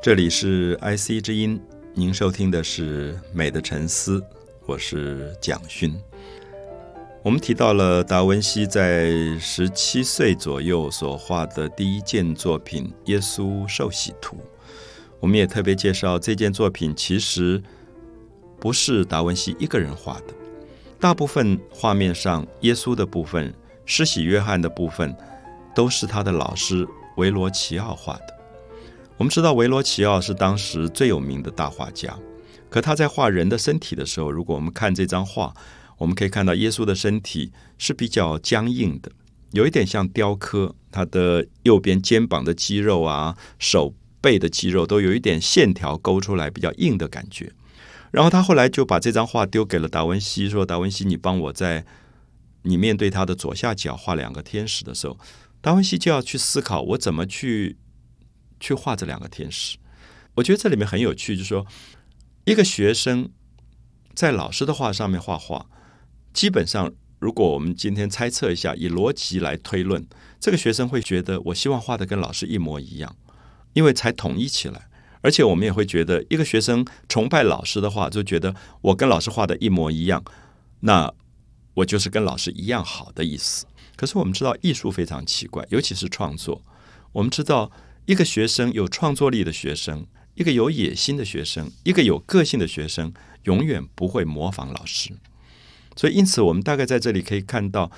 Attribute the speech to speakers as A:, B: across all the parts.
A: 这里是 IC 之音，您收听的是《美的沉思》，我是蒋勋。我们提到了达文西在十七岁左右所画的第一件作品《耶稣受洗图》。我们也特别介绍这件作品，其实不是达文西一个人画的，大部分画面上耶稣的部分、施洗约翰的部分，都是他的老师维罗齐奥画的。我们知道维罗齐奥是当时最有名的大画家，可他在画人的身体的时候，如果我们看这张画，我们可以看到耶稣的身体是比较僵硬的，有一点像雕刻，他的右边肩膀的肌肉啊、手背的肌肉都有一点线条勾出来，比较硬的感觉。然后他后来就把这张画丢给了达文西，说：“达文西，你帮我在你面对他的左下角画两个天使的时候，达文西就要去思考我怎么去。”去画这两个天使，我觉得这里面很有趣，就是说，一个学生在老师的画上面画画，基本上，如果我们今天猜测一下，以逻辑来推论，这个学生会觉得，我希望画的跟老师一模一样，因为才统一起来。而且我们也会觉得，一个学生崇拜老师的话，就觉得我跟老师画的一模一样，那我就是跟老师一样好的意思。可是我们知道，艺术非常奇怪，尤其是创作，我们知道。一个学生有创作力的学生，一个有野心的学生，一个有个性的学生，永远不会模仿老师。所以，因此，我们大概在这里可以看到，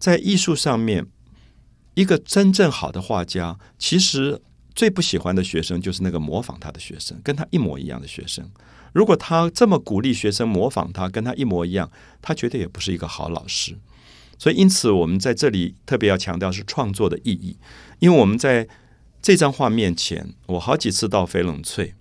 A: 在艺术上面，一个真正好的画家，其实最不喜欢的学生就是那个模仿他的学生，跟他一模一样的学生。如果他这么鼓励学生模仿他，跟他一模一样，他绝对也不是一个好老师。所以，因此，我们在这里特别要强调是创作的意义，因为我们在。这张画面前，我好几次到翡冷翠，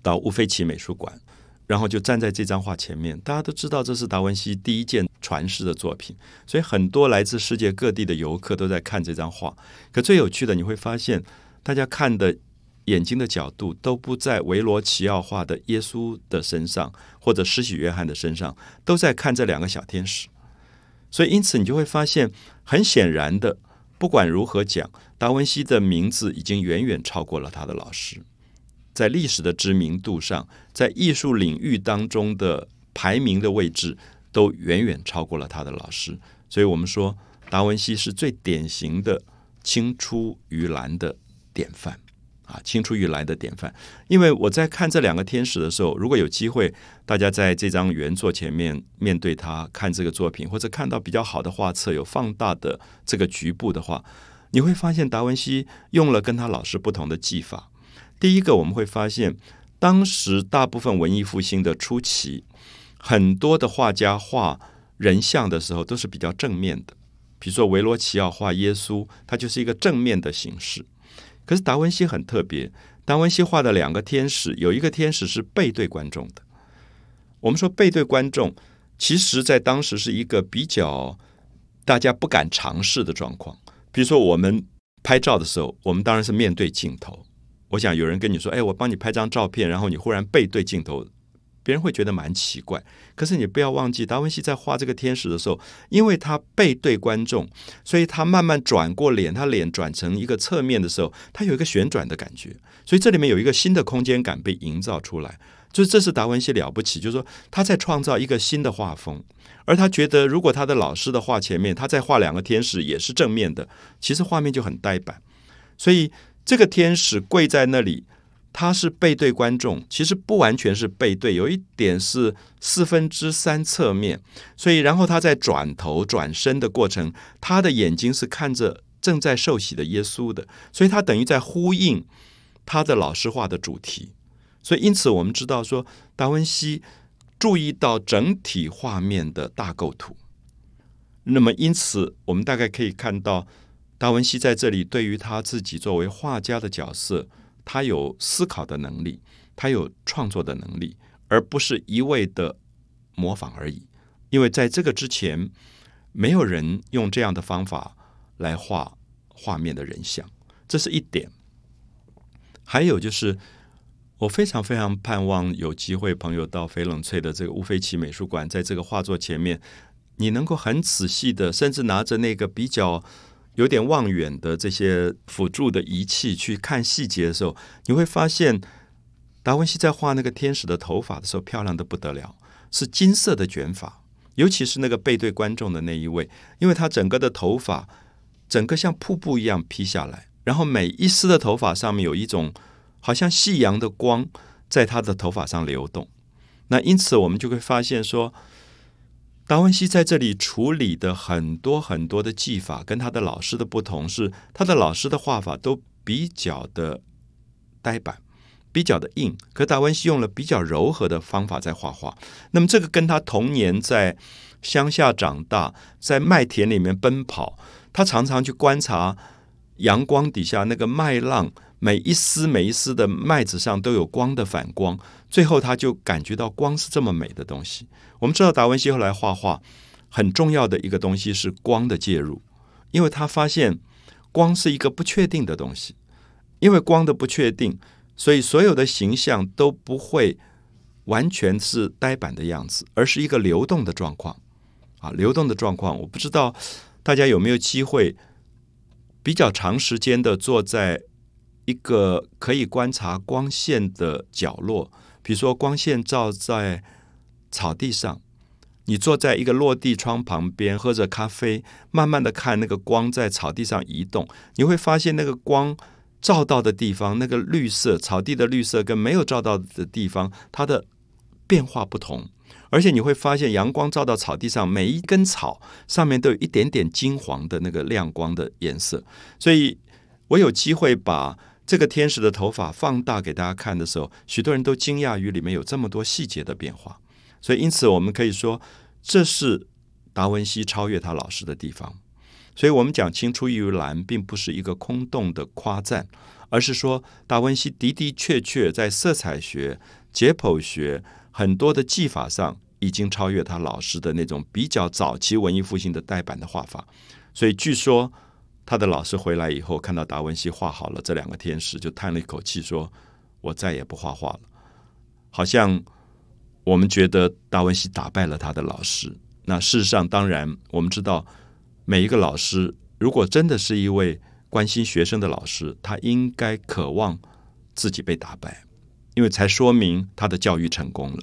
A: 到乌菲齐美术馆，然后就站在这张画前面。大家都知道这是达文西第一件传世的作品，所以很多来自世界各地的游客都在看这张画。可最有趣的，你会发现，大家看的眼睛的角度都不在维罗齐奥画的耶稣的身上，或者施洗约翰的身上，都在看这两个小天使。所以，因此你就会发现，很显然的。不管如何讲，达文西的名字已经远远超过了他的老师，在历史的知名度上，在艺术领域当中的排名的位置，都远远超过了他的老师。所以，我们说达文西是最典型的青出于蓝的典范。啊，青出于蓝的典范。因为我在看这两个天使的时候，如果有机会，大家在这张原作前面面对他看这个作品，或者看到比较好的画册有放大的这个局部的话，你会发现达文西用了跟他老师不同的技法。第一个，我们会发现，当时大部分文艺复兴的初期，很多的画家画人像的时候都是比较正面的，比如说维罗奇奥画耶稣，它就是一个正面的形式。可是达文西很特别，达文西画的两个天使，有一个天使是背对观众的。我们说背对观众，其实在当时是一个比较大家不敢尝试的状况。比如说我们拍照的时候，我们当然是面对镜头。我想有人跟你说：“哎，我帮你拍张照片。”然后你忽然背对镜头。别人会觉得蛮奇怪，可是你不要忘记，达文西在画这个天使的时候，因为他背对观众，所以他慢慢转过脸，他脸转成一个侧面的时候，他有一个旋转的感觉，所以这里面有一个新的空间感被营造出来，就是这是达文西了不起，就是说他在创造一个新的画风，而他觉得如果他的老师的画前面，他再画两个天使也是正面的，其实画面就很呆板，所以这个天使跪在那里。他是背对观众，其实不完全是背对，有一点是四分之三侧面，所以然后他在转头转身的过程，他的眼睛是看着正在受洗的耶稣的，所以他等于在呼应他的老师画的主题。所以因此我们知道说，达文西注意到整体画面的大构图。那么因此我们大概可以看到，达文西在这里对于他自己作为画家的角色。他有思考的能力，他有创作的能力，而不是一味的模仿而已。因为在这个之前，没有人用这样的方法来画画面的人像，这是一点。还有就是，我非常非常盼望有机会朋友到翡冷翠的这个乌菲奇美术馆，在这个画作前面你能够很仔细的，甚至拿着那个比较有点望远的这些辅助的仪器去看细节的时候，你会发现达文西在画那个天使的头发的时候，漂亮的不得了，是金色的卷发，尤其是那个背对观众的那一位，因为他整个的头发整个像瀑布一样披下来，然后每一丝的头发上面有一种好像夕阳的光在他的头发上流动。那因此我们就会发现说。达文西在这里处理的很多很多的技法，跟他的老师的不同是，他的老师的画法都比较的呆板，比较的硬。可达文西用了比较柔和的方法在画画。那么这个跟他童年在乡下长大，在麦田里面奔跑，他常常去观察阳光底下那个麦浪。每一丝每一丝的麦子上都有光的反光，最后他就感觉到光是这么美的东西。我们知道达文西后来画画很重要的一个东西是光的介入，因为他发现光是一个不确定的东西，因为光的不确定，所以所有的形象都不会完全是呆板的样子，而是一个流动的状况啊，流动的状况。我不知道大家有没有机会比较长时间的坐在。一个可以观察光线的角落，比如说光线照在草地上，你坐在一个落地窗旁边喝着咖啡，慢慢的看那个光在草地上移动，你会发现那个光照到的地方，那个绿色草地的绿色跟没有照到的地方，它的变化不同，而且你会发现阳光照到草地上，每一根草上面都有一点点金黄的那个亮光的颜色，所以我有机会把。这个天使的头发放大给大家看的时候，许多人都惊讶于里面有这么多细节的变化。所以，因此我们可以说，这是达文西超越他老师的地方。所以我们讲“青出于蓝”，并不是一个空洞的夸赞，而是说达文西的的确确在色彩学、解剖学很多的技法上，已经超越他老师的那种比较早期文艺复兴的呆板的画法。所以，据说。他的老师回来以后，看到达文西画好了这两个天使，就叹了一口气，说：“我再也不画画了。”好像我们觉得达文西打败了他的老师。那事实上，当然我们知道，每一个老师如果真的是一位关心学生的老师，他应该渴望自己被打败，因为才说明他的教育成功了。